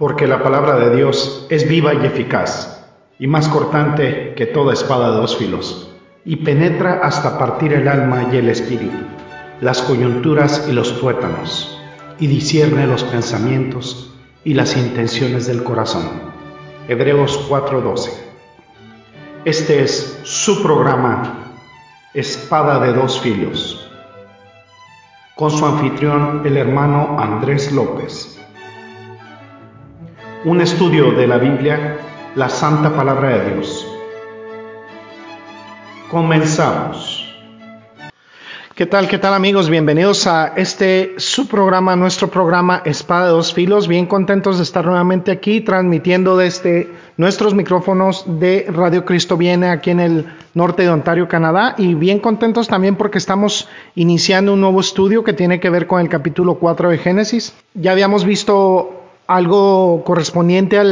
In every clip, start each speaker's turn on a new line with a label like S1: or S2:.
S1: porque la palabra de Dios es viva y eficaz, y más cortante que toda espada de dos filos, y penetra hasta partir el alma y el espíritu, las coyunturas y los tuétanos, y discierne los pensamientos y las intenciones del corazón. Hebreos 4:12. Este es su programa, Espada de dos filos, con su anfitrión, el hermano Andrés López un estudio de la Biblia, la Santa Palabra de Dios. Comenzamos. ¿Qué tal, qué tal amigos? Bienvenidos a este su programa, nuestro programa Espada de dos Filos. Bien contentos de estar nuevamente aquí transmitiendo desde nuestros micrófonos de Radio Cristo Viene aquí en el norte de Ontario, Canadá. Y bien contentos también porque estamos iniciando un nuevo estudio que tiene que ver con el capítulo 4 de Génesis. Ya habíamos visto algo correspondiente a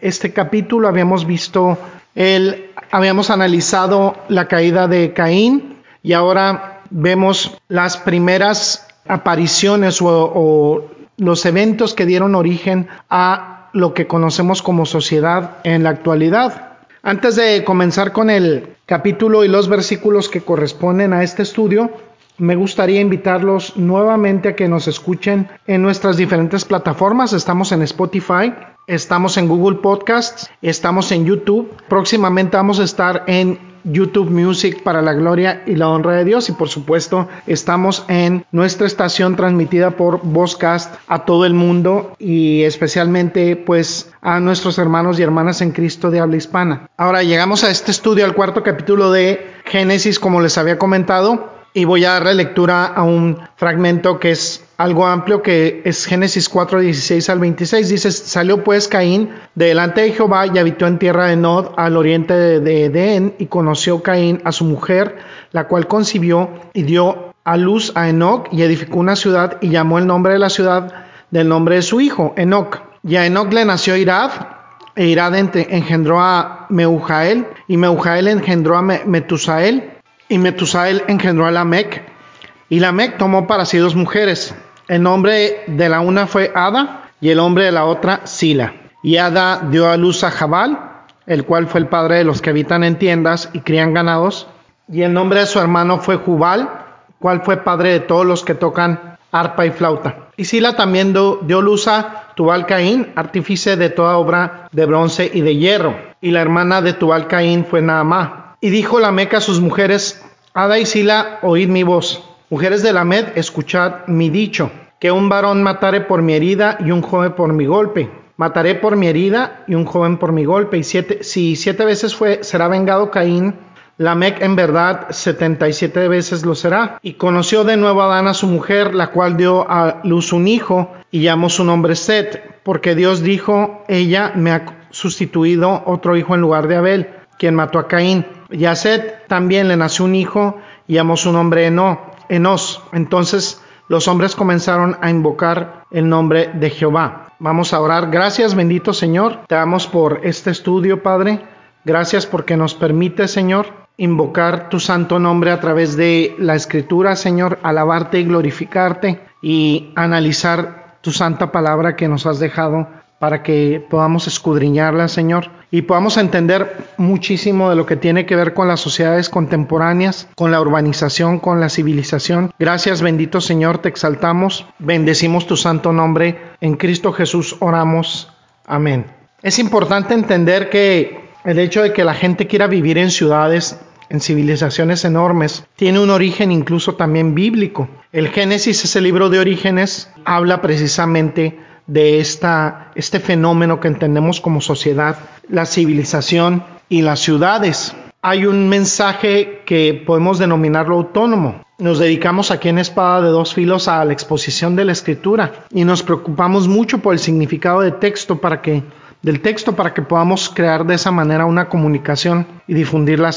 S1: este capítulo. Habíamos visto, el, habíamos analizado la caída de Caín y ahora vemos las primeras apariciones o, o los eventos que dieron origen a lo que conocemos como sociedad en la actualidad. Antes de comenzar con el capítulo y los versículos que corresponden a este estudio, me gustaría invitarlos nuevamente a que nos escuchen en nuestras diferentes plataformas. Estamos en Spotify, estamos en Google Podcasts, estamos en YouTube. Próximamente vamos a estar en YouTube Music para la gloria y la honra de Dios y por supuesto estamos en nuestra estación transmitida por Vozcast a todo el mundo y especialmente pues a nuestros hermanos y hermanas en Cristo de habla hispana. Ahora llegamos a este estudio al cuarto capítulo de Génesis como les había comentado y voy a darle lectura a un fragmento que es algo amplio que es Génesis 4, 16 al 26. Dice, salió pues Caín delante de Jehová y habitó en tierra de Nod al oriente de Edén y conoció Caín a su mujer, la cual concibió y dio a luz a Enoch y edificó una ciudad y llamó el nombre de la ciudad del nombre de su hijo, Enoch. Y a Enoch le nació Irad, e Irad engendró a Meujael, y Meujael engendró a Metusael, y Metusael engendró a Lamec, y Lamec tomó para sí dos mujeres. El nombre de la una fue Ada, y el nombre de la otra Sila. Y Ada dio a luz a Jabal, el cual fue el padre de los que habitan en tiendas y crían ganados. Y el nombre de su hermano fue Jubal, cual fue padre de todos los que tocan arpa y flauta. Y Sila también dio luz a Tubal Caín, artífice de toda obra de bronce y de hierro. Y la hermana de Tubal Caín fue Naamá. Y dijo la Meca a sus mujeres, Ada y Sila, oíd mi voz. Mujeres de la Med, escuchad mi dicho, que un varón matare por mi herida y un joven por mi golpe. Mataré por mi herida y un joven por mi golpe. Y siete, si siete veces fue, será vengado Caín, Lamec en verdad setenta y siete veces lo será. Y conoció de nuevo a Adán a su mujer, la cual dio a luz un hijo y llamó su nombre Set, porque Dios dijo, ella me ha sustituido otro hijo en lugar de Abel, quien mató a Caín. Y a Seth también le nació un hijo y llamó su nombre Eno, Enos. Entonces los hombres comenzaron a invocar el nombre de Jehová. Vamos a orar. Gracias, bendito Señor. Te damos por este estudio, Padre. Gracias porque nos permite, Señor, invocar tu santo nombre a través de la escritura, Señor, alabarte y glorificarte y analizar tu santa palabra que nos has dejado para que podamos escudriñarla, Señor, y podamos entender muchísimo de lo que tiene que ver con las sociedades contemporáneas, con la urbanización, con la civilización. Gracias, bendito Señor, te exaltamos, bendecimos tu santo nombre, en Cristo Jesús oramos. Amén. Es importante entender que el hecho de que la gente quiera vivir en ciudades en civilizaciones enormes, tiene un origen incluso también bíblico. El Génesis, ese libro de orígenes, habla precisamente de esta, este fenómeno que entendemos como sociedad, la civilización y las ciudades. Hay un mensaje que podemos denominarlo autónomo. Nos dedicamos aquí en Espada de dos filos a la exposición de la escritura y nos preocupamos mucho por el significado de texto para que del texto para que podamos crear de esa manera una comunicación y difundir la,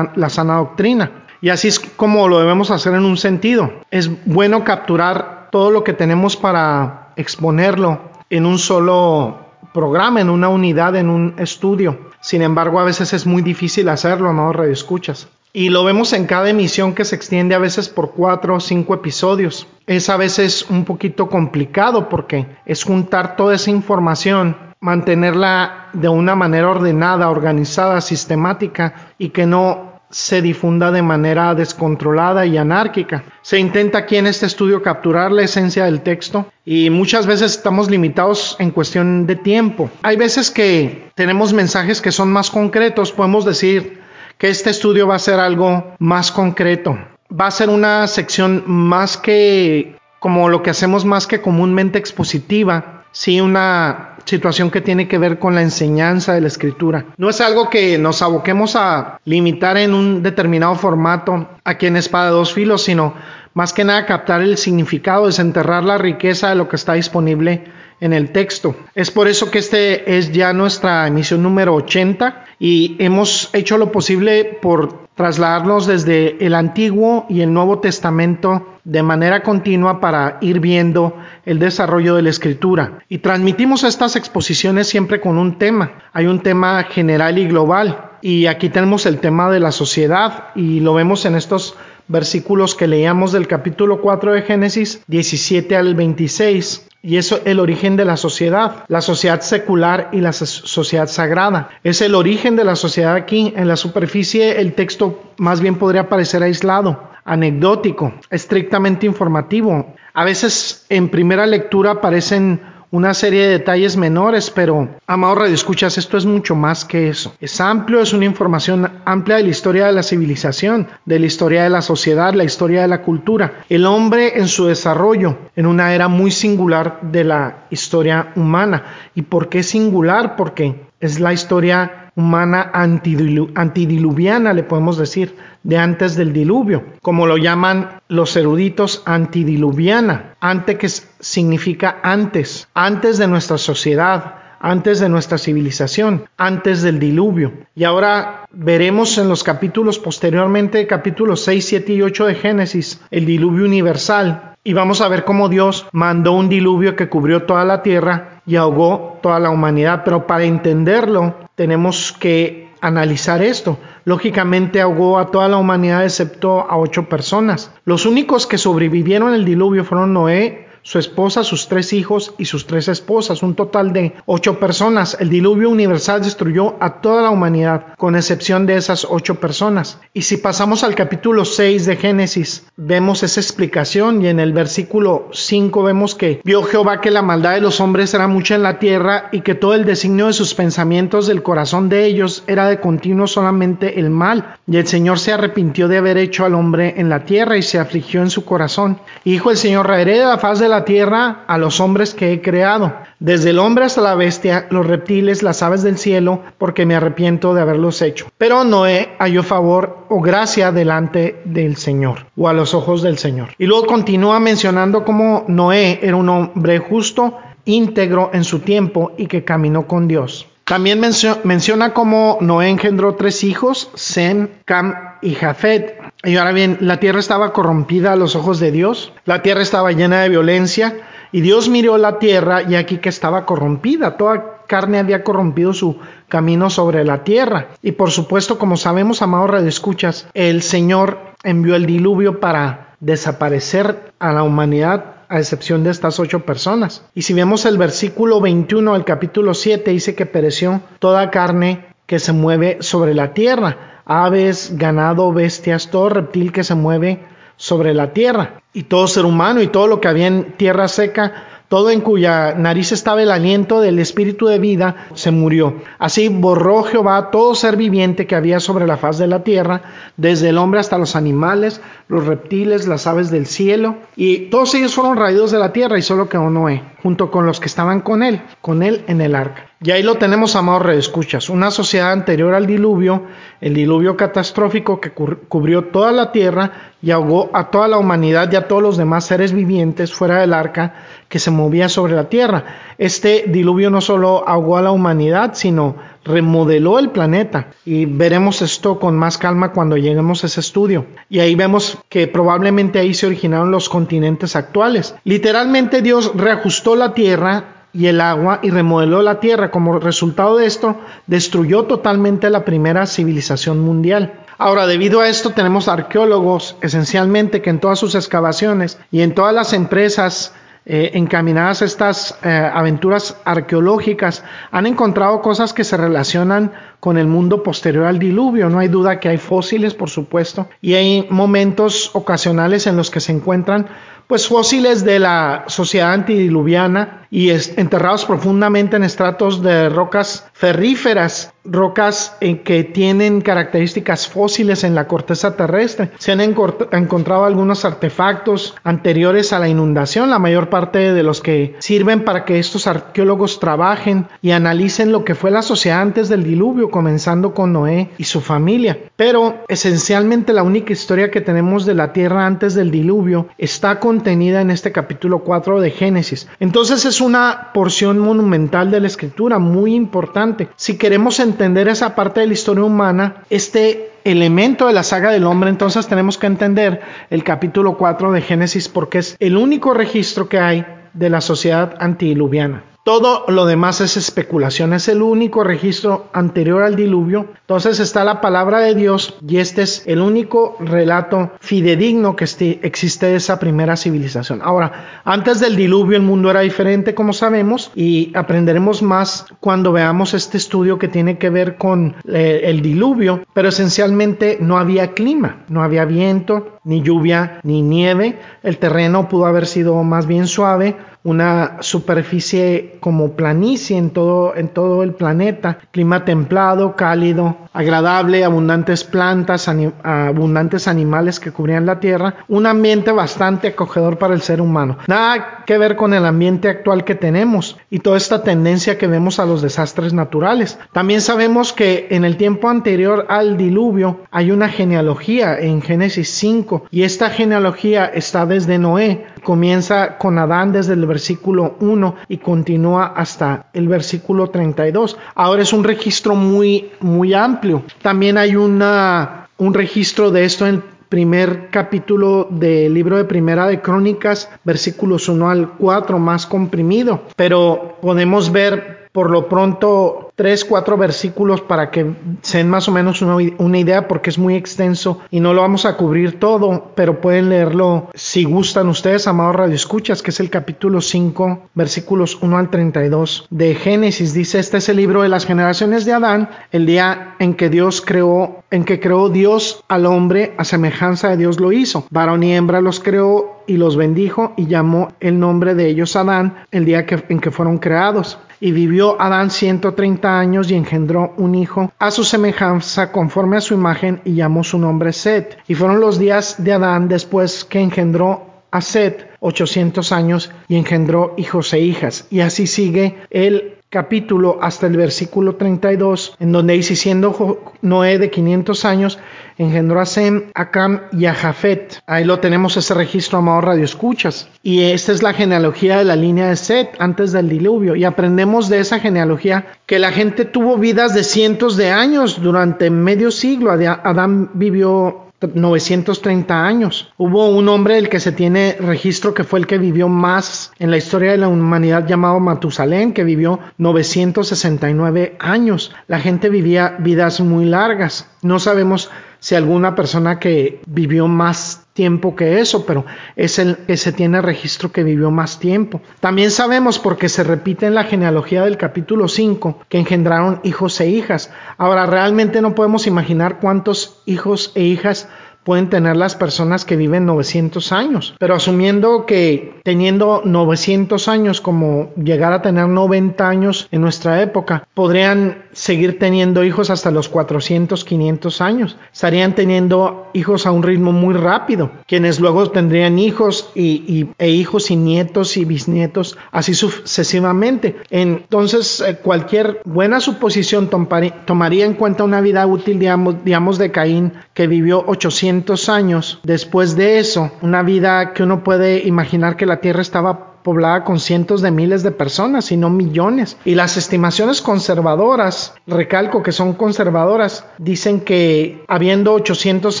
S1: la sana doctrina. Y así es como lo debemos hacer en un sentido. Es bueno capturar todo lo que tenemos para exponerlo en un solo programa, en una unidad, en un estudio. Sin embargo, a veces es muy difícil hacerlo, ¿no? escuchas Y lo vemos en cada emisión que se extiende a veces por cuatro o cinco episodios. Es a veces un poquito complicado porque es juntar toda esa información mantenerla de una manera ordenada, organizada, sistemática y que no se difunda de manera descontrolada y anárquica. Se intenta aquí en este estudio capturar la esencia del texto y muchas veces estamos limitados en cuestión de tiempo. Hay veces que tenemos mensajes que son más concretos, podemos decir que este estudio va a ser algo más concreto. Va a ser una sección más que como lo que hacemos más que comúnmente expositiva, sí una situación que tiene que ver con la enseñanza de la escritura. No es algo que nos aboquemos a limitar en un determinado formato aquí en Espada de dos filos, sino más que nada captar el significado, desenterrar la riqueza de lo que está disponible en el texto. Es por eso que este es ya nuestra emisión número 80 y hemos hecho lo posible por trasladarnos desde el Antiguo y el Nuevo Testamento de manera continua para ir viendo el desarrollo de la escritura. Y transmitimos estas exposiciones siempre con un tema. Hay un tema general y global. Y aquí tenemos el tema de la sociedad y lo vemos en estos versículos que leíamos del capítulo 4 de Génesis 17 al 26. Y eso el origen de la sociedad, la sociedad secular y la sociedad sagrada. Es el origen de la sociedad aquí. En la superficie el texto más bien podría parecer aislado, anecdótico, estrictamente informativo. A veces en primera lectura aparecen una serie de detalles menores, pero, amado Radio Escuchas, esto es mucho más que eso. Es amplio, es una información amplia de la historia de la civilización, de la historia de la sociedad, la historia de la cultura. El hombre en su desarrollo, en una era muy singular de la historia humana. ¿Y por qué singular? Porque es la historia humana antidiluviana, le podemos decir, de antes del diluvio, como lo llaman los eruditos antidiluviana, ante que significa antes, antes de nuestra sociedad, antes de nuestra civilización, antes del diluvio. Y ahora veremos en los capítulos posteriormente, capítulos 6, 7 y 8 de Génesis, el diluvio universal. Y vamos a ver cómo Dios mandó un diluvio que cubrió toda la tierra y ahogó toda la humanidad. Pero para entenderlo tenemos que analizar esto. Lógicamente ahogó a toda la humanidad excepto a ocho personas. Los únicos que sobrevivieron el diluvio fueron Noé, su esposa, sus tres hijos y sus tres esposas, un total de ocho personas. El diluvio universal destruyó a toda la humanidad, con excepción de esas ocho personas. Y si pasamos al capítulo 6 de Génesis, vemos esa explicación y en el versículo 5 vemos que vio Jehová que la maldad de los hombres era mucha en la tierra y que todo el designio de sus pensamientos del corazón de ellos era de continuo solamente el mal. Y el Señor se arrepintió de haber hecho al hombre en la tierra y se afligió en su corazón. Y el Señor, raeré de la faz de la tierra a los hombres que he creado, desde el hombre hasta la bestia, los reptiles, las aves del cielo, porque me arrepiento de haberlos hecho. Pero Noé halló favor o gracia delante del Señor, o a los ojos del Señor. Y luego continúa mencionando cómo Noé era un hombre justo, íntegro en su tiempo y que caminó con Dios. También menciona cómo Noé engendró tres hijos, Sem, Cam y Jafet. Y ahora bien, la tierra estaba corrompida a los ojos de Dios, la tierra estaba llena de violencia, y Dios miró la tierra y aquí que estaba corrompida, toda carne había corrompido su camino sobre la tierra. Y por supuesto, como sabemos, amados escuchas, el Señor envió el diluvio para desaparecer a la humanidad a excepción de estas ocho personas. Y si vemos el versículo 21 del capítulo 7, dice que pereció toda carne que se mueve sobre la tierra, aves, ganado, bestias, todo reptil que se mueve sobre la tierra, y todo ser humano y todo lo que había en tierra seca todo en cuya nariz estaba el aliento del espíritu de vida, se murió. Así borró Jehová todo ser viviente que había sobre la faz de la tierra, desde el hombre hasta los animales, los reptiles, las aves del cielo, y todos ellos fueron raídos de la tierra y solo quedó Noé, junto con los que estaban con él, con él en el arca. Y ahí lo tenemos, amados redescuchas, una sociedad anterior al diluvio, el diluvio catastrófico que cubrió toda la tierra y ahogó a toda la humanidad y a todos los demás seres vivientes fuera del arca que se movía sobre la tierra. Este diluvio no solo ahogó a la humanidad, sino remodeló el planeta. Y veremos esto con más calma cuando lleguemos a ese estudio. Y ahí vemos que probablemente ahí se originaron los continentes actuales. Literalmente Dios reajustó la tierra y el agua y remodeló la tierra. Como resultado de esto, destruyó totalmente la primera civilización mundial. Ahora, debido a esto, tenemos arqueólogos esencialmente que en todas sus excavaciones y en todas las empresas eh, encaminadas a estas eh, aventuras arqueológicas han encontrado cosas que se relacionan con el mundo posterior al diluvio. No hay duda que hay fósiles, por supuesto, y hay momentos ocasionales en los que se encuentran pues fósiles de la sociedad antidiluviana y enterrados profundamente en estratos de rocas ferríferas, rocas en que tienen características fósiles en la corteza terrestre. Se han encontrado algunos artefactos anteriores a la inundación, la mayor parte de los que sirven para que estos arqueólogos trabajen y analicen lo que fue la sociedad antes del diluvio, comenzando con Noé y su familia. Pero esencialmente la única historia que tenemos de la tierra antes del diluvio está contenida en este capítulo 4 de Génesis. Entonces es una porción monumental de la escritura muy importante. Si queremos entender esa parte de la historia humana, este elemento de la saga del hombre, entonces tenemos que entender el capítulo 4 de Génesis porque es el único registro que hay de la sociedad antidiluviana. Todo lo demás es especulación, es el único registro anterior al diluvio. Entonces está la palabra de Dios y este es el único relato fidedigno que existe de esa primera civilización. Ahora, antes del diluvio el mundo era diferente, como sabemos, y aprenderemos más cuando veamos este estudio que tiene que ver con eh, el diluvio, pero esencialmente no había clima, no había viento, ni lluvia, ni nieve. El terreno pudo haber sido más bien suave una superficie como planicie en todo, en todo el planeta, clima templado, cálido, agradable, abundantes plantas, abundantes animales que cubrían la tierra, un ambiente bastante acogedor para el ser humano. Nada que ver con el ambiente actual que tenemos y toda esta tendencia que vemos a los desastres naturales. También sabemos que en el tiempo anterior al diluvio hay una genealogía en Génesis 5 y esta genealogía está desde Noé, comienza con Adán desde el versículo 1 y continúa hasta el versículo 32. Ahora es un registro muy, muy amplio. También hay una, un registro de esto en primer capítulo del libro de Primera de Crónicas, versículos 1 al 4, más comprimido. Pero podemos ver por lo pronto tres, cuatro versículos para que se den más o menos una, idea porque es muy extenso y no lo vamos a cubrir todo, pero pueden leerlo si gustan ustedes, amados Radio Escuchas, que es el capítulo 5, versículos 1 al 32 de Génesis. Dice, este es el libro de las generaciones de Adán, el día en que Dios creó, en que creó Dios al hombre a semejanza de Dios lo hizo. Varón y hembra los creó y los bendijo y llamó el nombre de ellos Adán el día que, en que fueron creados. Y vivió Adán 130 años y engendró un hijo a su semejanza conforme a su imagen y llamó su nombre Set. Y fueron los días de Adán después que engendró a Set 800 años y engendró hijos e hijas. Y así sigue el capítulo hasta el versículo 32, en donde dice, siendo Noé de 500 años, engendró a Sem, a Cam y a Jafet. Ahí lo tenemos ese registro, amado Radio Escuchas. Y esta es la genealogía de la línea de Set antes del diluvio. Y aprendemos de esa genealogía que la gente tuvo vidas de cientos de años durante medio siglo. Adán vivió 930 años. Hubo un hombre del que se tiene registro que fue el que vivió más en la historia de la humanidad llamado Matusalén, que vivió 969 años. La gente vivía vidas muy largas. No sabemos si alguna persona que vivió más tiempo que eso, pero es el que se tiene registro que vivió más tiempo. También sabemos, porque se repite en la genealogía del capítulo 5, que engendraron hijos e hijas. Ahora, realmente no podemos imaginar cuántos hijos e hijas pueden tener las personas que viven 900 años. Pero asumiendo que teniendo 900 años como llegar a tener 90 años en nuestra época, podrían seguir teniendo hijos hasta los 400, 500 años. Estarían teniendo hijos a un ritmo muy rápido, quienes luego tendrían hijos y, e hijos y nietos y bisnietos, así sucesivamente. Entonces, eh, cualquier buena suposición tomaría en cuenta una vida útil, digamos, digamos de Caín, que vivió 800 años después de eso, una vida que uno puede imaginar que la Tierra estaba poblada con cientos de miles de personas, y no millones. Y las estimaciones conservadoras, recalco que son conservadoras, dicen que habiendo 800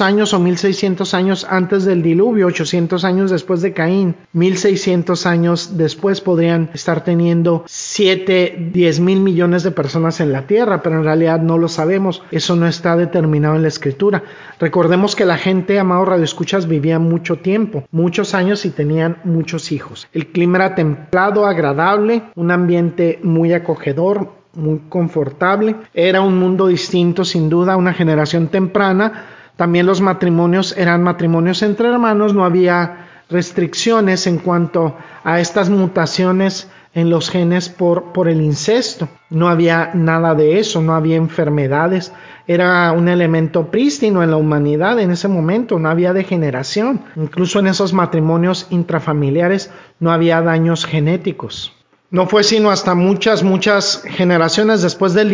S1: años o 1600 años antes del diluvio, 800 años después de Caín, 1600 años después podrían estar teniendo 7, 10 mil millones de personas en la Tierra, pero en realidad no lo sabemos. Eso no está determinado en la escritura. Recordemos que la gente, amado Radio Escuchas, vivía mucho tiempo, muchos años y tenían muchos hijos. El clima clima templado, agradable, un ambiente muy acogedor, muy confortable. Era un mundo distinto, sin duda, una generación temprana. También los matrimonios eran matrimonios entre hermanos, no había restricciones en cuanto a estas mutaciones en los genes por, por el incesto. No había nada de eso, no había enfermedades. Era un elemento prístino en la humanidad en ese momento, no había degeneración. Incluso en esos matrimonios intrafamiliares no había daños genéticos. No fue sino hasta muchas, muchas generaciones después del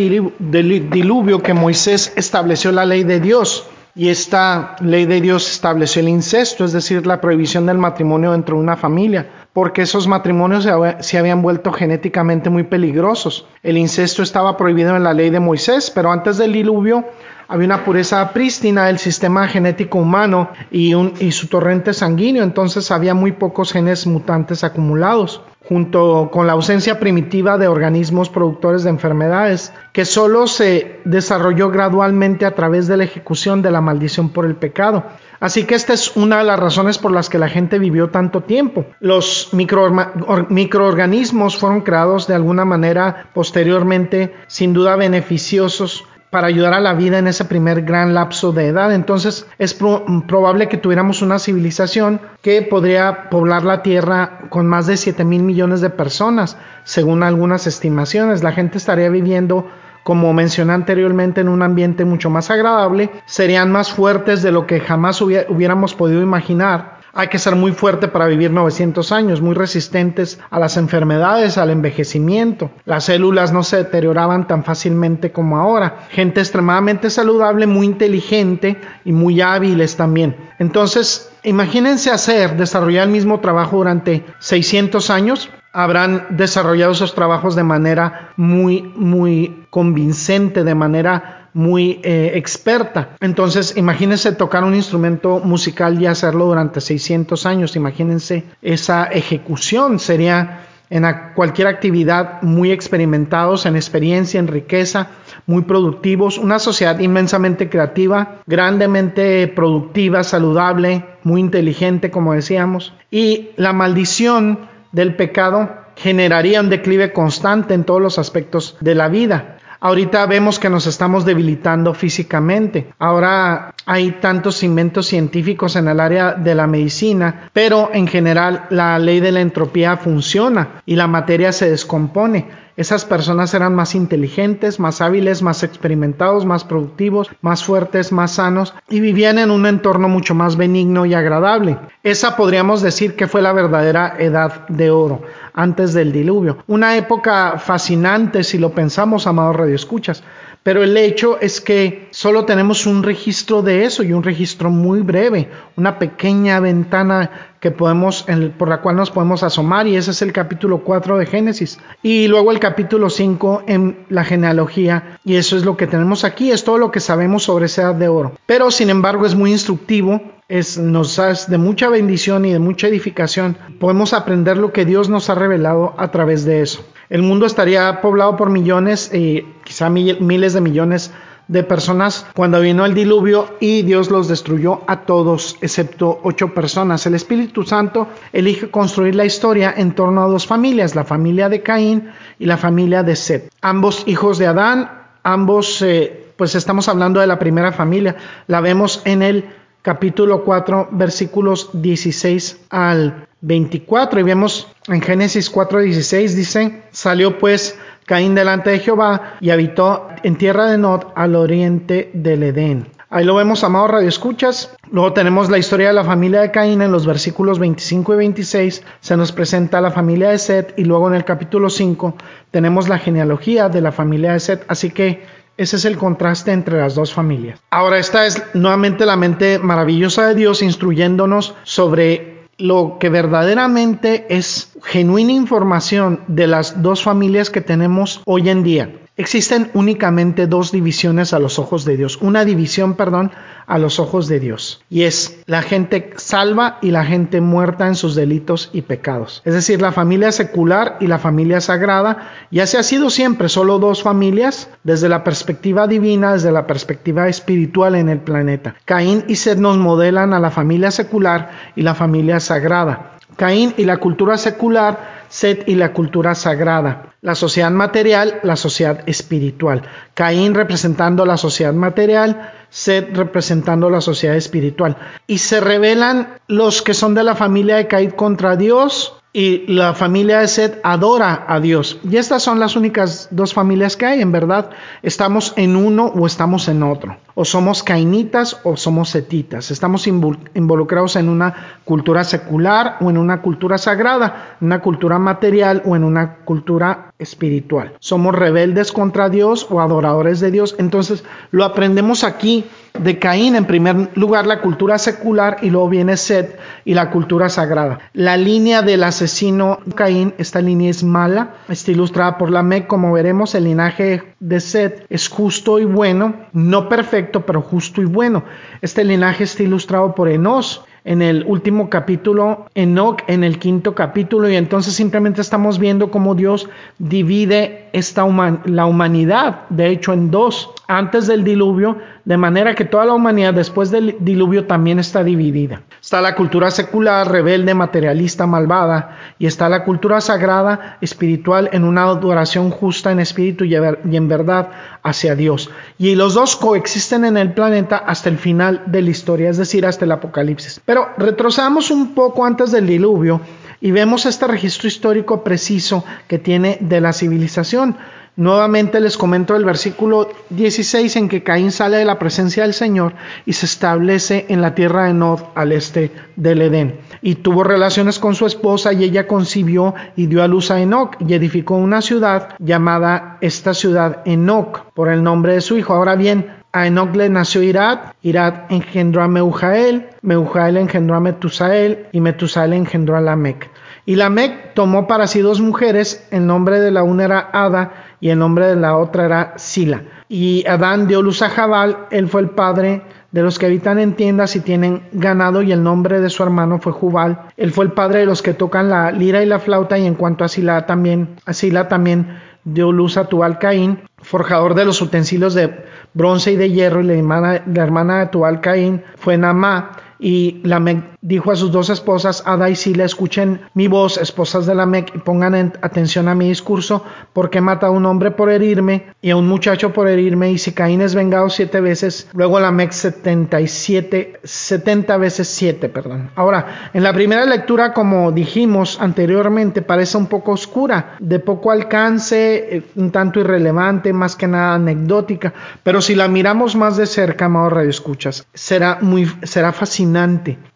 S1: diluvio que Moisés estableció la ley de Dios. Y esta ley de Dios estableció el incesto, es decir, la prohibición del matrimonio dentro de una familia porque esos matrimonios se, habían vuelto genéticamente muy peligrosos. El incesto estaba prohibido en la ley de Moisés, pero antes del diluvio había una pureza prístina del sistema genético humano y, y su torrente sanguíneo, entonces había muy pocos genes mutantes acumulados junto con la ausencia primitiva de organismos productores de enfermedades, que solo se desarrolló gradualmente a través de la ejecución de la maldición por el pecado. Así que esta es una de las razones por las que la gente vivió tanto tiempo. Los microorganismos fueron creados de alguna manera posteriormente, sin duda beneficiosos para ayudar a la vida en ese primer gran lapso de edad. Entonces es probable que tuviéramos una civilización que podría poblar la Tierra con más de 7 mil millones de personas, según algunas estimaciones. La gente estaría viviendo como mencioné anteriormente, en un ambiente mucho más agradable, serían más fuertes de lo que jamás hubiéramos podido imaginar. Hay que ser muy fuerte para vivir 900 años, muy resistentes a las enfermedades, al envejecimiento. Las células no se deterioraban tan fácilmente como ahora. Gente extremadamente saludable, muy inteligente y muy hábiles también. Entonces, imagínense hacer, desarrollar el mismo trabajo durante 600 años habrán desarrollado esos trabajos de manera muy, muy convincente, de manera muy eh, experta. Entonces, imagínense tocar un instrumento musical y hacerlo durante 600 años. Imagínense esa ejecución. Sería en cualquier actividad muy experimentados, en experiencia, en riqueza, muy productivos. Una sociedad inmensamente creativa, grandemente productiva, saludable, muy inteligente, como decíamos. Y la maldición del pecado generaría un declive constante en todos los aspectos de la vida. Ahorita vemos que nos estamos debilitando físicamente. Ahora hay tantos inventos científicos en el área de la medicina, pero en general la ley de la entropía funciona y la materia se descompone. Esas personas eran más inteligentes, más hábiles, más experimentados, más productivos, más fuertes, más sanos y vivían en un entorno mucho más benigno y agradable. Esa podríamos decir que fue la verdadera edad de oro antes del diluvio. Una época fascinante si lo pensamos, amados radioescuchas. Pero el hecho es que solo tenemos un registro de eso y un registro muy breve, una pequeña ventana que podemos, por la cual nos podemos asomar y ese es el capítulo 4 de Génesis. Y luego el capítulo 5 en la genealogía y eso es lo que tenemos aquí, es todo lo que sabemos sobre esa edad de oro. Pero sin embargo es muy instructivo es, nos es de mucha bendición y de mucha edificación. Podemos aprender lo que Dios nos ha revelado a través de eso. El mundo estaría poblado por millones, y quizá miles de millones de personas cuando vino el diluvio y Dios los destruyó a todos excepto ocho personas. El Espíritu Santo elige construir la historia en torno a dos familias, la familia de Caín y la familia de Seth. Ambos hijos de Adán, ambos, eh, pues estamos hablando de la primera familia, la vemos en el capítulo 4 versículos 16 al 24 y vemos en Génesis 4:16 dice, salió pues Caín delante de Jehová y habitó en tierra de Nod al oriente del Edén. Ahí lo vemos, amado Radio Escuchas. Luego tenemos la historia de la familia de Caín en los versículos 25 y 26. Se nos presenta la familia de Seth y luego en el capítulo 5 tenemos la genealogía de la familia de Seth. Así que ese es el contraste entre las dos familias. Ahora, esta es nuevamente la mente maravillosa de Dios instruyéndonos sobre lo que verdaderamente es genuina información de las dos familias que tenemos hoy en día. Existen únicamente dos divisiones a los ojos de Dios, una división, perdón, a los ojos de Dios, y es la gente salva y la gente muerta en sus delitos y pecados. Es decir, la familia secular y la familia sagrada, ya se ha sido siempre solo dos familias desde la perspectiva divina, desde la perspectiva espiritual en el planeta. Caín y Seth nos modelan a la familia secular y la familia sagrada. Caín y la cultura secular, Set y la cultura sagrada. La sociedad material, la sociedad espiritual. Caín representando la sociedad material, Set representando la sociedad espiritual. Y se revelan los que son de la familia de Caín contra Dios, y la familia de Seth adora a Dios. Y estas son las únicas dos familias que hay, en verdad. Estamos en uno o estamos en otro. O somos cainitas o somos setitas. Estamos involucrados en una cultura secular o en una cultura sagrada, una cultura material o en una cultura espiritual. Somos rebeldes contra Dios o adoradores de Dios. Entonces lo aprendemos aquí de Caín, en primer lugar la cultura secular y luego viene Seth y la cultura sagrada. La línea del asesino Caín, esta línea es mala, está ilustrada por la Mec, como veremos, el linaje de Seth es justo y bueno, no perfecto, pero justo y bueno. Este linaje está ilustrado por Enos, en el último capítulo, Enoch en el quinto capítulo, y entonces simplemente estamos viendo cómo Dios divide esta la humanidad, de hecho, en dos, antes del diluvio, de manera que toda la humanidad después del diluvio también está dividida. Está la cultura secular, rebelde, materialista, malvada, y está la cultura sagrada, espiritual, en una adoración justa en espíritu y en verdad hacia Dios. Y los dos coexisten en el planeta hasta el final de la historia, es decir, hasta el Apocalipsis. Pero retrocedamos un poco antes del diluvio y vemos este registro histórico preciso que tiene de la civilización. Nuevamente les comento el versículo 16 en que Caín sale de la presencia del Señor y se establece en la tierra de Nod al este del Edén. Y tuvo relaciones con su esposa y ella concibió y dio a luz a Enoch y edificó una ciudad llamada esta ciudad Enoch por el nombre de su hijo. Ahora bien, a Enoch le nació Irad, Irad engendró a Meujael, Meujael engendró a Metusael y Metusael engendró a Lamec. Y Lamec tomó para sí dos mujeres, el nombre de la una era Ada y el nombre de la otra era Sila. Y Adán dio luz a Jabal, él fue el padre de los que habitan en tiendas y tienen ganado, y el nombre de su hermano fue Jubal. Él fue el padre de los que tocan la lira y la flauta, y en cuanto a Sila también, a Sila también dio luz a Tual Caín, forjador de los utensilios de bronce y de hierro, y la hermana, la hermana de Tual Caín fue Namá, y Lamec dijo a sus dos esposas, Ada y Sila, escuchen mi voz, esposas de Lamec, y pongan atención a mi discurso, porque mata a un hombre por herirme y a un muchacho por herirme, y si Caín es vengado siete veces, luego Lamec setenta y siete, setenta veces siete, perdón. Ahora, en la primera lectura, como dijimos anteriormente, parece un poco oscura, de poco alcance, eh, un tanto irrelevante, más que nada anecdótica, pero si la miramos más de cerca, amado Radio Escuchas, será muy, será fascinante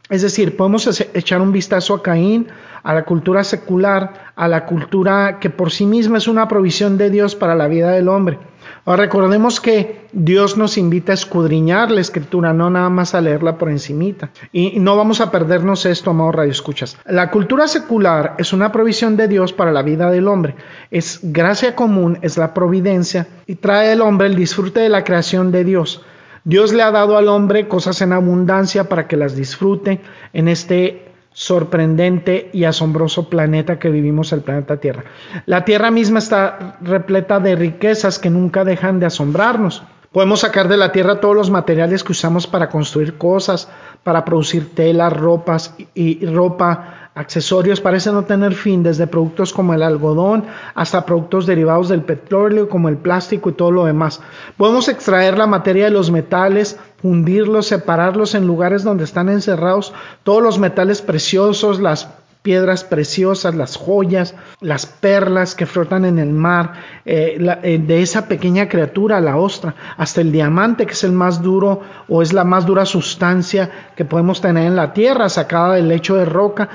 S1: es decir, podemos echar un vistazo a Caín, a la cultura secular, a la cultura que por sí misma es una provisión de Dios para la vida del hombre. Ahora recordemos que Dios nos invita a escudriñar la escritura, no nada más a leerla por encimita. Y no vamos a perdernos esto, amado Radio Escuchas. La cultura secular es una provisión de Dios para la vida del hombre. Es gracia común, es la providencia y trae al hombre el disfrute de la creación de Dios. Dios le ha dado al hombre cosas en abundancia para que las disfrute en este sorprendente y asombroso planeta que vivimos, el planeta Tierra. La Tierra misma está repleta de riquezas que nunca dejan de asombrarnos. Podemos sacar de la Tierra todos los materiales que usamos para construir cosas, para producir telas, ropas y, ropa, accesorios parecen no tener fin, desde productos como el algodón hasta productos derivados del petróleo como el plástico y todo lo demás. Podemos extraer la materia de los metales, fundirlos, separarlos en lugares donde están encerrados todos los metales preciosos, las piedras preciosas, las joyas, las perlas que flotan en el mar, eh, eh, de esa pequeña criatura, la ostra, hasta el diamante, que es el más duro o es la más dura sustancia que podemos tener en la tierra, sacada del lecho de roca,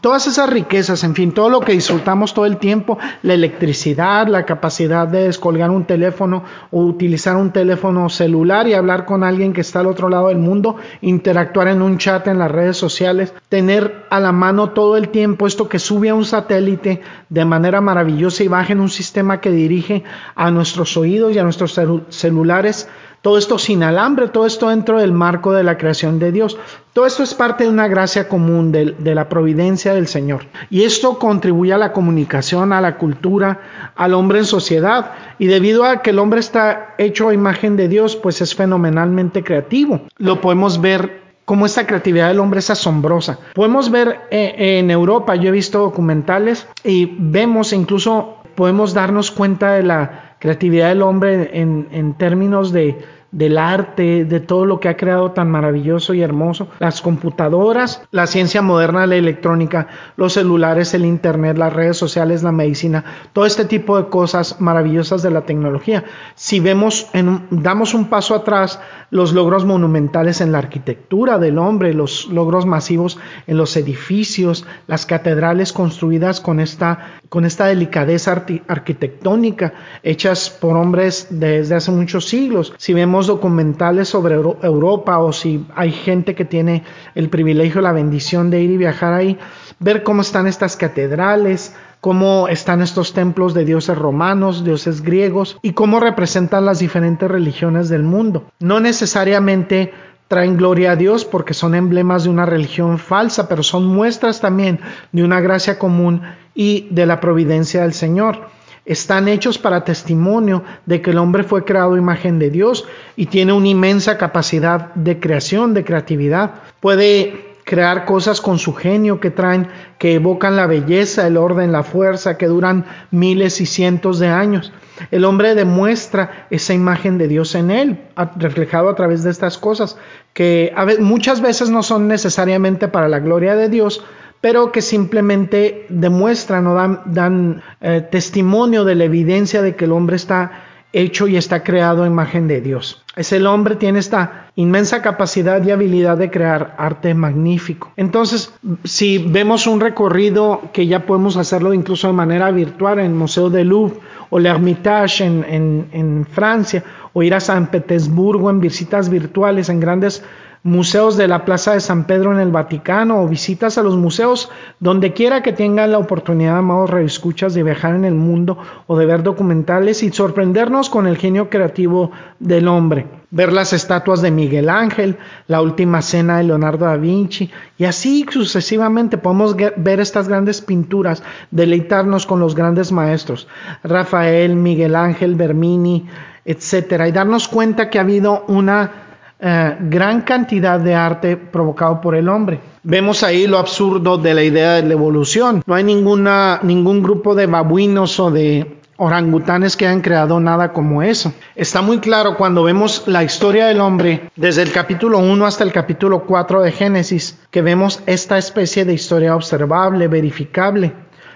S1: todas esas riquezas, en fin, todo lo que disfrutamos todo el tiempo, la electricidad, la capacidad de descolgar un teléfono o utilizar un teléfono celular y hablar con alguien que está al otro lado del mundo, interactuar en un chat en las redes sociales, tener a la mano todo el tiempo esto que sube a un satélite de manera maravillosa y baja en un sistema que dirige a nuestros oídos y a nuestros celulares todo esto sin alambre, todo esto dentro del marco de la creación de Dios. Todo esto es parte de una gracia común de, la providencia del Señor. Y esto contribuye a la comunicación, a la cultura, al hombre en sociedad. Y debido a que el hombre está hecho a imagen de Dios, pues es fenomenalmente creativo. Lo podemos ver cómo esta creatividad del hombre es asombrosa. Podemos ver eh, en Europa, yo he visto documentales y vemos incluso podemos darnos cuenta de la creatividad del hombre en términos de del arte, de todo lo que ha creado tan maravilloso y hermoso. Las computadoras, la ciencia moderna, la electrónica, los celulares, el Internet, las redes sociales, la medicina, todo este tipo de cosas maravillosas de la tecnología. Si vemos, en, damos un paso atrás, los logros monumentales en la arquitectura del hombre, los logros masivos en los edificios, las catedrales construidas con esta, con esta delicadeza arquitectónica, hechas por hombres desde hace muchos siglos. Si vemos documentales sobre Europa o si hay gente que tiene el privilegio, la bendición de ir y viajar ahí, ver cómo están estas catedrales, cómo están estos templos de dioses romanos, dioses griegos y cómo representan las diferentes religiones del mundo. No necesariamente traen gloria a Dios porque son emblemas de una religión falsa, pero son muestras también de una gracia común y de la providencia del Señor están hechos para testimonio de que el hombre fue creado imagen de Dios y tiene una inmensa capacidad de creación, de creatividad. Puede crear cosas con su genio que traen, que evocan la belleza, el orden, la fuerza, que duran miles y cientos de años. El hombre demuestra esa imagen de Dios en él, reflejado a través de estas cosas, que muchas veces no son necesariamente para la gloria de Dios, pero que simplemente demuestran o dan, eh, testimonio de la evidencia de que el hombre está hecho y está creado a imagen de Dios. Es el hombre tiene esta inmensa capacidad y habilidad de crear arte magnífico. Entonces, si vemos un recorrido que ya podemos hacerlo incluso de manera virtual en el Museo de Louvre o el Hermitage en, en Francia o ir a San Petersburgo en visitas virtuales en grandes museos de la Plaza de San Pedro en el Vaticano o visitas a los museos donde quiera que tengan la oportunidad, amados escuchas de viajar en el mundo o de ver documentales y sorprendernos con el genio creativo del hombre. Ver las estatuas de Miguel Ángel, la última cena de Leonardo da Vinci y así sucesivamente podemos ver estas grandes pinturas, deleitarnos con los grandes maestros, Rafael, Miguel Ángel, Bermini, etcétera, y darnos cuenta que ha habido una eh, gran cantidad de arte provocado por el hombre. Vemos ahí lo absurdo de la idea de la evolución. No hay ninguna, ningún grupo de babuinos o de orangutanes que hayan creado nada como eso. Está muy claro cuando vemos la historia del hombre desde el capítulo 1 hasta el capítulo 4 de Génesis, que vemos esta especie de historia observable, verificable,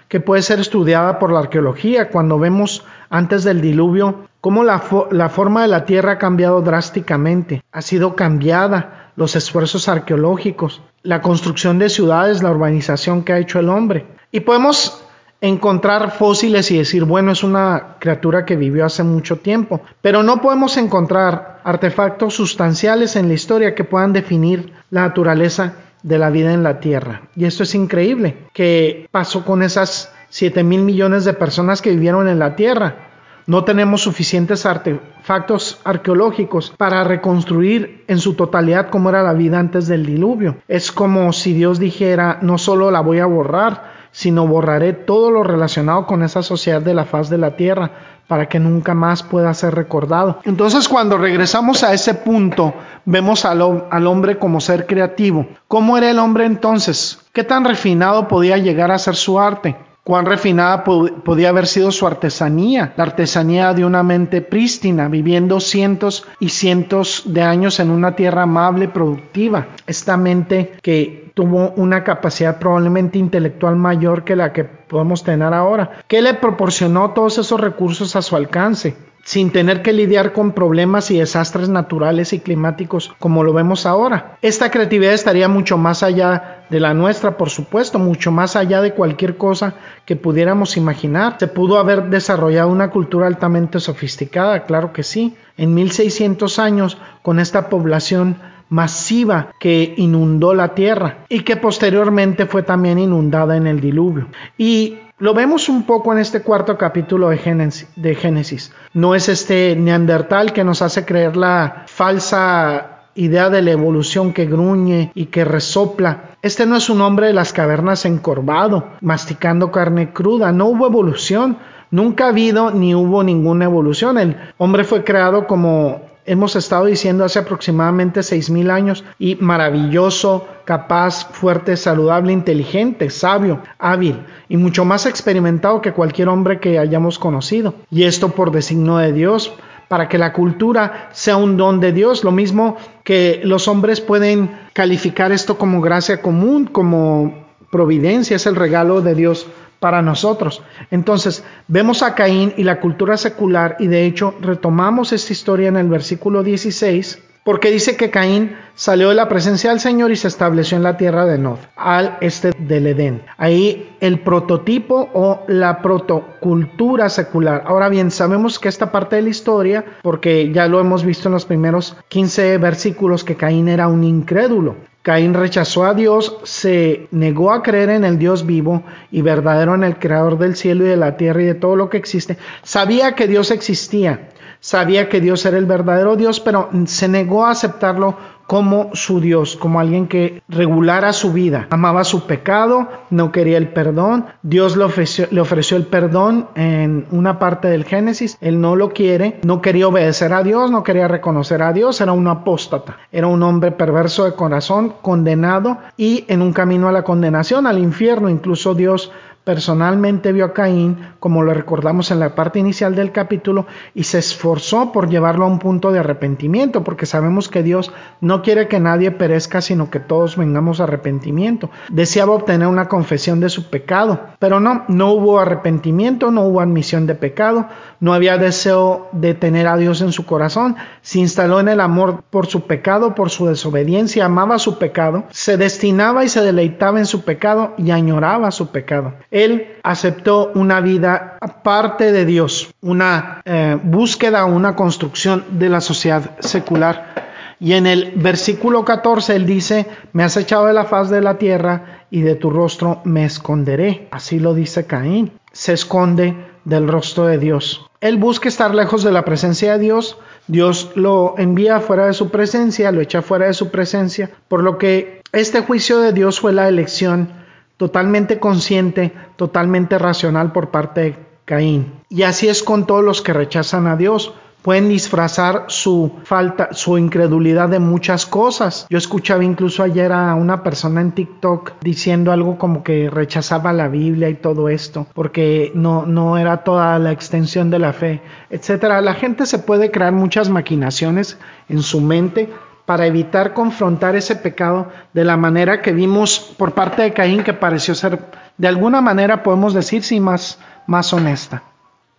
S1: que puede ser estudiada por la arqueología cuando vemos antes del diluvio cómo la, forma de la Tierra ha cambiado drásticamente, ha sido cambiada, los esfuerzos arqueológicos, la construcción de ciudades, la urbanización que ha hecho el hombre. Y podemos encontrar fósiles y decir, bueno, es una criatura que vivió hace mucho tiempo, pero no podemos encontrar artefactos sustanciales en la historia que puedan definir la naturaleza de la vida en la Tierra. Y esto es increíble, que pasó con esas 7 mil millones de personas que vivieron en la Tierra. No tenemos suficientes artefactos arqueológicos para reconstruir en su totalidad cómo era la vida antes del diluvio. Es como si Dios dijera, no solo la voy a borrar, sino borraré todo lo relacionado con esa sociedad de la faz de la tierra para que nunca más pueda ser recordado. Entonces cuando regresamos a ese punto, vemos al, al, hombre como ser creativo. ¿Cómo era el hombre entonces? ¿Qué tan refinado podía llegar a ser su arte? Cuán refinada podía haber sido su artesanía, la artesanía de una mente prístina, viviendo cientos y cientos de años en una tierra amable, productiva. Esta mente que tuvo una capacidad probablemente intelectual mayor que la que podemos tener ahora, que le proporcionó todos esos recursos a su alcance sin tener que lidiar con problemas y desastres naturales y climáticos como lo vemos ahora. Esta creatividad estaría mucho más allá de la nuestra, por supuesto, mucho más allá de cualquier cosa que pudiéramos imaginar. Se pudo haber desarrollado una cultura altamente sofisticada, claro que sí, en 1600 años con esta población masiva que inundó la tierra y que posteriormente fue también inundada en el diluvio. Y lo vemos un poco en este cuarto capítulo de Génesis. No es este neandertal que nos hace creer la falsa idea de la evolución que gruñe y que resopla. Este no es un hombre de las cavernas encorvado, masticando carne cruda. No hubo evolución. Nunca ha habido ni hubo ninguna evolución. El hombre fue creado como hemos estado diciendo hace aproximadamente seis mil años y maravilloso, capaz, fuerte, saludable, inteligente, sabio, hábil y mucho más experimentado que cualquier hombre que hayamos conocido. Y esto por designio de Dios, para que la cultura sea un don de Dios, lo mismo que los hombres pueden calificar esto como gracia común, como providencia, es el regalo de Dios para nosotros. Entonces, vemos a Caín y la cultura secular y de hecho retomamos esta historia en el versículo 16 porque dice que Caín salió de la presencia del Señor y se estableció en la tierra de Nod, al este del Edén. Ahí el prototipo o la protocultura secular. Ahora bien, sabemos que esta parte de la historia, porque ya lo hemos visto en los primeros 15 versículos, que Caín era un incrédulo. Caín rechazó a Dios, se negó a creer en el Dios vivo y verdadero, en el creador del cielo y de la tierra y de todo lo que existe. Sabía que Dios existía, sabía que Dios era el verdadero Dios, pero se negó a aceptarlo como su Dios, como alguien que regulara su vida. Amaba su pecado, no quería el perdón. Dios le ofreció, le ofreció, el perdón en una parte del Génesis. Él no lo quiere, no quería obedecer a Dios, no quería reconocer a Dios, era un apóstata. Era un hombre perverso de corazón, condenado y en un camino a la condenación, al infierno. Incluso Dios personalmente vio a Caín, como lo recordamos en la parte inicial del capítulo, y se esforzó por llevarlo a un punto de arrepentimiento, porque sabemos que Dios no quiere que nadie perezca, sino que todos vengamos a arrepentimiento. Deseaba obtener una confesión de su pecado, pero no, no hubo arrepentimiento, no hubo admisión de pecado, no había deseo de tener a Dios en su corazón, se instaló en el amor por su pecado, por su desobediencia, amaba su pecado, se destinaba y se deleitaba en su pecado y añoraba su pecado. Él aceptó una vida aparte de Dios, una eh, búsqueda, una construcción de la sociedad secular. Y en el versículo 14 él dice, me has echado de la faz de la tierra y de tu rostro me esconderé. Así lo dice Caín. Se esconde del rostro de Dios. Él busca estar lejos de la presencia de Dios. Dios lo envía fuera de su presencia, lo echa fuera de su presencia. Por lo que este juicio de Dios fue la elección totalmente consciente, totalmente racional por parte de Caín. Y así es con todos los que rechazan a Dios pueden disfrazar su falta, su incredulidad de muchas cosas. Yo escuchaba incluso ayer a una persona en TikTok diciendo algo como que rechazaba la Biblia y todo esto, porque no, no era toda la extensión de la fe, etcétera. La gente se puede crear muchas maquinaciones en su mente para evitar confrontar ese pecado de la manera que vimos por parte de Caín, que pareció ser, de alguna manera podemos decir, sí, más, más honesta.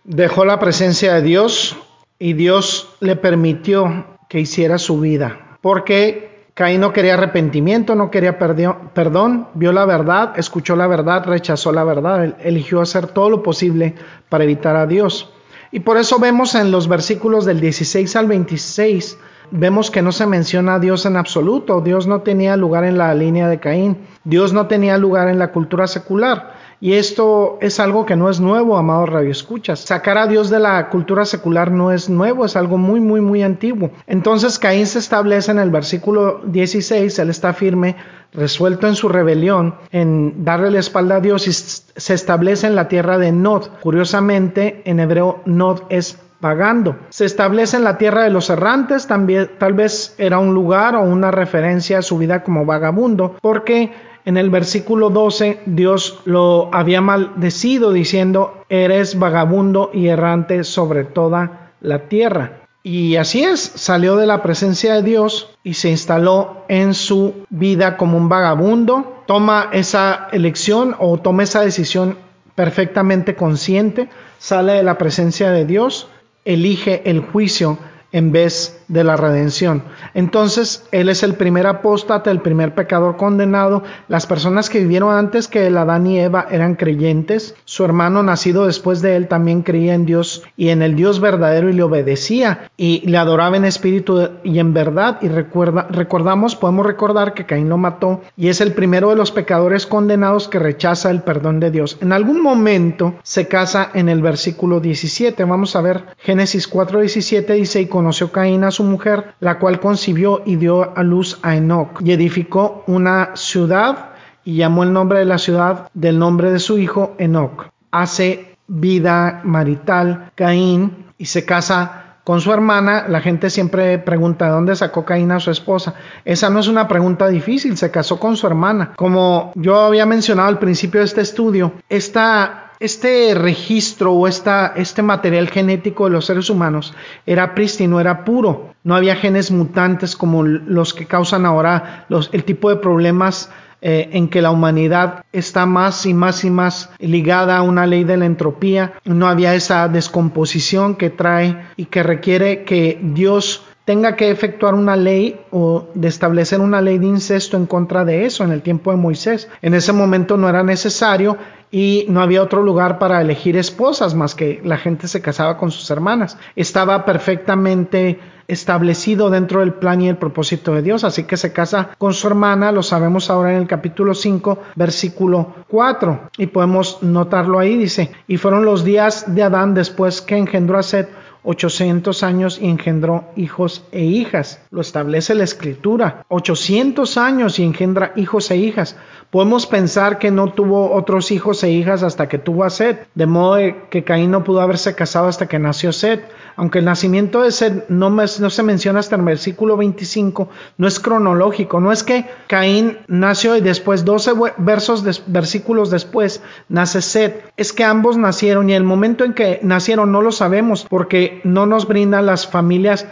S1: Dejó la presencia de Dios, y Dios le permitió que hiciera su vida, porque Caín no quería arrepentimiento, no quería perdón, vio la verdad, escuchó la verdad, rechazó la verdad, eligió hacer todo lo posible para evitar a Dios. Y por eso vemos en los versículos del 16 al 26, vemos que no se menciona a Dios en absoluto. Dios no tenía lugar en la línea de Caín. Dios no tenía lugar en la cultura secular. Y esto es algo que no es nuevo, amados radioescuchas. Sacar a Dios de la cultura secular no es nuevo, es algo muy, muy, muy antiguo. Entonces Caín se establece en el versículo 16, él está firme, resuelto en su rebelión, en darle la espalda a Dios y se establece en la tierra de Nod. Curiosamente, en hebreo Nod es vagando. Se establece en la tierra de los errantes, también tal vez era un lugar o una referencia a su vida como vagabundo, porque en el versículo 12 Dios lo había maldecido diciendo, eres vagabundo y errante sobre toda la tierra. Y así es, salió de la presencia de Dios y se instaló en su vida como un vagabundo, toma esa elección o toma esa decisión perfectamente consciente, sale de la presencia de Dios, elige el juicio en vez de la redención. Entonces, Él es el primer apóstata, el primer pecador condenado. Las personas que vivieron antes que el Adán y Eva eran creyentes. Su hermano nacido después de él también creía en Dios y en el Dios verdadero y le obedecía y le adoraba en espíritu y en verdad. Y recuerda, recordamos, podemos recordar que Caín lo mató y es el primero de los pecadores condenados que rechaza el perdón de Dios. En algún momento se casa en el versículo 17. Vamos a ver Génesis 4:17 dice y conoció Caín a su mujer, la cual concibió y dio a luz a Enoch, y edificó una ciudad y llamó el nombre de la ciudad del nombre de su hijo Enoch. Hace vida marital Caín y se casa con su hermana, la gente siempre pregunta de dónde sacó Caín a su esposa. Esa no es una pregunta difícil, se casó con su hermana. Como yo había mencionado al principio de este estudio, esta este registro o este material genético de los seres humanos era prístino, era puro. No había genes mutantes como los que causan ahora el tipo de problemas eh, en que la humanidad está más y más y más ligada a una ley de la entropía. No había esa descomposición que trae y que requiere que Dios tenga que efectuar una ley o de establecer una ley de incesto en contra de eso en el tiempo de Moisés. En ese momento no era necesario y no había otro lugar para elegir esposas más que la gente se casaba con sus hermanas. Estaba perfectamente establecido dentro del plan y el propósito de Dios, así que se casa con su hermana, lo sabemos ahora en el capítulo 5, versículo 4, y podemos notarlo ahí, dice, y fueron los días de Adán después que engendró a Seth 800 años y engendró hijos e hijas. Lo establece la escritura. 800 años y engendra hijos e hijas. Podemos pensar que no tuvo otros hijos e hijas hasta que tuvo a Seth, de modo que Caín no pudo haberse casado hasta que nació Seth. Aunque el nacimiento de Seth no, se menciona hasta el versículo 25, no es cronológico, no es que Caín nació y después 12 versos versículos después nace Seth, es que ambos nacieron y el momento en que nacieron no lo sabemos porque no nos brindan las familias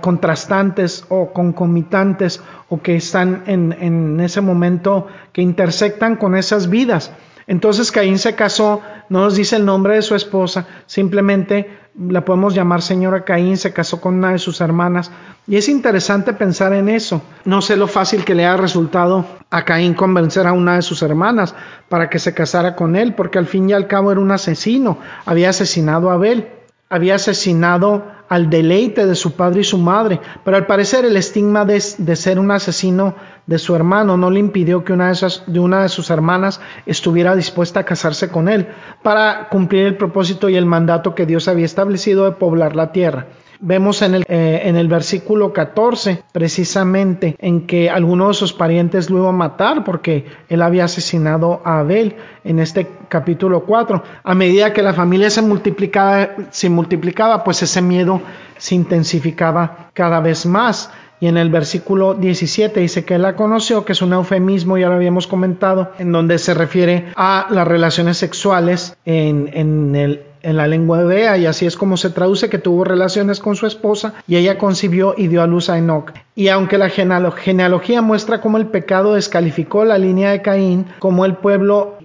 S1: contrastantes o concomitantes o que están en, en ese momento que intersectan con esas vidas. Entonces Caín se casó, no nos dice el nombre de su esposa, simplemente la podemos llamar señora Caín, se casó con una de sus hermanas. Y es interesante pensar en eso. No sé lo fácil que le ha resultado a Caín convencer a una de sus hermanas para que se casara con él, porque al fin y al cabo era un asesino, había asesinado a Abel había asesinado al deleite de su padre y su madre, pero al parecer el estigma de, ser un asesino de su hermano no le impidió que una de, de una de sus hermanas estuviera dispuesta a casarse con él para cumplir el propósito y el mandato que Dios había establecido de poblar la tierra. Vemos en el, eh, en el versículo 14 precisamente en que alguno de sus parientes lo iba a matar porque él había asesinado a Abel en este capítulo 4. A medida que la familia se multiplicaba, se multiplicaba, pues ese miedo se intensificaba cada vez más. Y en el versículo 17 dice que él la conoció, que es un eufemismo, ya lo habíamos comentado, en donde se refiere a las relaciones sexuales en, en el en la lengua hebrea y así es como se traduce que tuvo relaciones con su esposa y ella concibió y dio a luz a Enoch. Y aunque la genealogía muestra cómo el pecado descalificó la línea de Caín, como el pueblo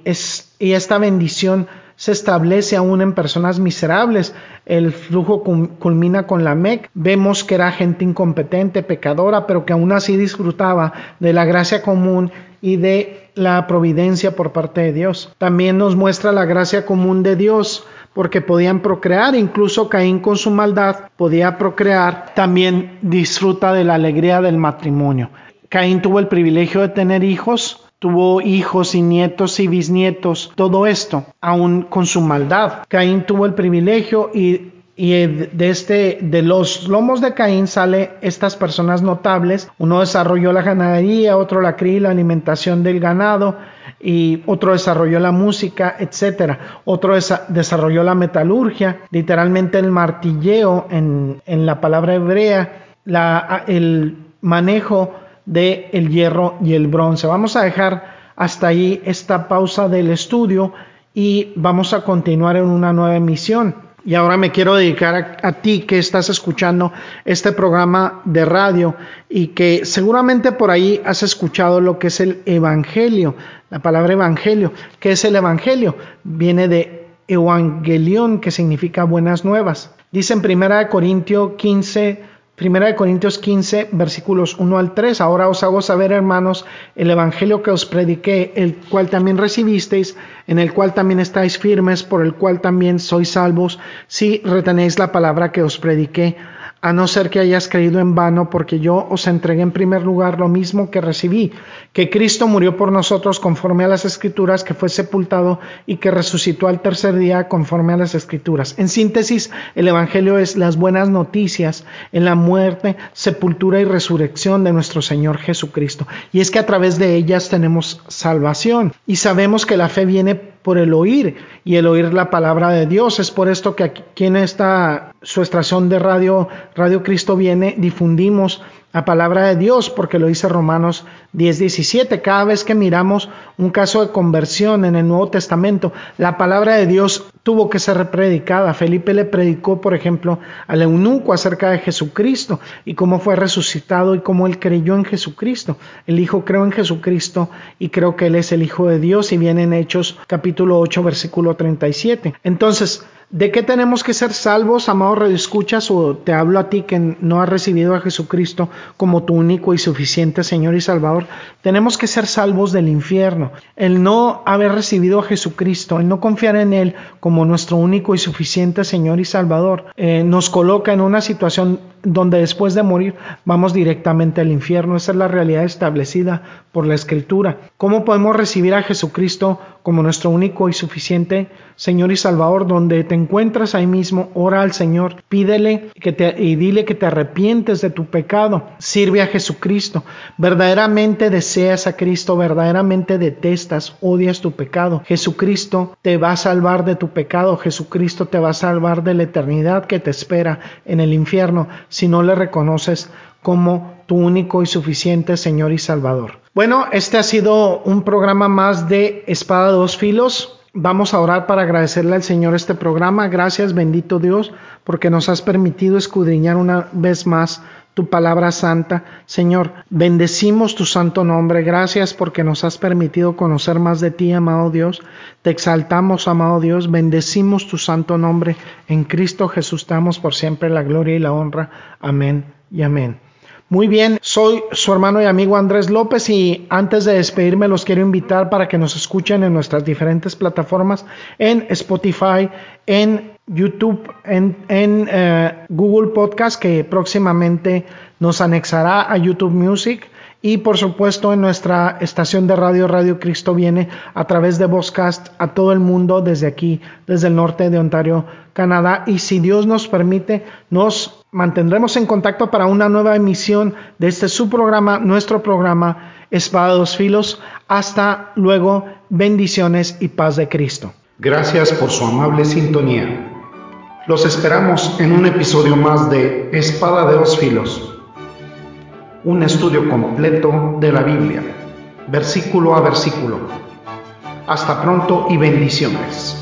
S1: y esta bendición se establece aún en personas miserables. El flujo culmina con la Mec. Vemos que era gente incompetente, pecadora, pero que aún así disfrutaba de la gracia común y de la providencia por parte de Dios. También nos muestra la gracia común de Dios porque podían procrear, incluso Caín con su maldad podía procrear, también disfruta de la alegría del matrimonio. Caín tuvo el privilegio de tener hijos, tuvo hijos y nietos y bisnietos, todo esto, aún con su maldad. Caín tuvo el privilegio y y de este de los lomos de Caín sale estas personas notables uno desarrolló la ganadería otro la cría y la alimentación del ganado y otro desarrolló la música, etcétera. Otro desarrolló la metalurgia, literalmente el martilleo en, la palabra hebrea, la, el manejo del el hierro y el bronce. Vamos a dejar hasta ahí esta pausa del estudio y vamos a continuar en una nueva emisión. Y ahora me quiero dedicar a, ti que estás escuchando este programa de radio y que seguramente por ahí has escuchado lo que es el Evangelio, la palabra Evangelio. ¿Qué es el Evangelio? Viene de Evangelión, que significa buenas nuevas. Dice en 1 Corintios 15, Primera de Corintios 15, versículos 1 al 3. Ahora os hago saber, hermanos, el evangelio que os prediqué, el cual también recibisteis, en el cual también estáis firmes, por el cual también sois salvos, si retenéis la palabra que os prediqué a no ser que hayas creído en vano, porque yo os entregué en primer lugar lo mismo que recibí, que Cristo murió por nosotros conforme a las escrituras, que fue sepultado y que resucitó al tercer día conforme a las escrituras. En síntesis, el Evangelio es las buenas noticias en la muerte, sepultura y resurrección de nuestro Señor Jesucristo. Y es que a través de ellas tenemos salvación y sabemos que la fe viene por el oír y el oír la palabra de Dios. Es por esto que aquí en esta su estación de radio, Radio Cristo viene, difundimos la palabra de Dios, porque lo dice Romanos 10, 17. Cada vez que miramos un caso de conversión en el Nuevo Testamento, la palabra de Dios tuvo que ser predicada. Felipe le predicó, por ejemplo, al eunuco acerca de Jesucristo y cómo fue resucitado y cómo él creyó en Jesucristo. El Hijo creó en Jesucristo y creo que él es el Hijo de Dios y viene en Hechos capítulo 8, versículo 37. Entonces, ¿De qué tenemos que ser salvos, amado escuchas O te hablo a ti que no has recibido a Jesucristo como tu único y suficiente Señor y Salvador. Tenemos que ser salvos del infierno. El no haber recibido a Jesucristo, el no confiar en Él como nuestro único y suficiente Señor y Salvador, eh, nos coloca en una situación donde después de morir vamos directamente al infierno. Esa es la realidad establecida por la Escritura. ¿Cómo podemos recibir a Jesucristo como nuestro único y suficiente Señor y Salvador? Donde te encuentras ahí mismo, ora al Señor, pídele y dile que te arrepientes de tu pecado. Sirve a Jesucristo. Verdaderamente deseas a Cristo, verdaderamente detestas, odias tu pecado. Jesucristo te va a salvar de tu pecado. Jesucristo te va a salvar de la eternidad que te espera en el infierno si no le reconoces como tu único y suficiente Señor y Salvador. Bueno, este ha sido un programa más de Espada de dos filos. Vamos a orar para agradecerle al Señor este programa. Gracias, bendito Dios, porque nos has permitido escudriñar una vez más tu palabra santa. Señor, bendecimos tu santo nombre. Gracias porque nos has permitido conocer más de ti, amado Dios. Te exaltamos, amado Dios. Bendecimos tu santo nombre. En Cristo Jesús damos por siempre la gloria y la honra. Amén y amén. Muy bien, soy su hermano y amigo Andrés López y antes de despedirme los quiero invitar para que nos escuchen en nuestras diferentes plataformas, en Spotify, en YouTube, en, eh, Google Podcast que próximamente nos anexará a YouTube Music y por supuesto en nuestra estación de radio Radio Cristo viene a través de Vozcast a todo el mundo desde aquí, desde el norte de Ontario, Canadá y si Dios nos permite nos mantendremos en contacto para una nueva emisión de este su programa, nuestro programa Espada dos Filos. Hasta luego, bendiciones y paz de Cristo.
S2: Gracias por su amable sintonía. Los esperamos en un episodio más de Espada de dos Filos, un estudio completo de la Biblia, versículo a versículo. Hasta pronto y bendiciones.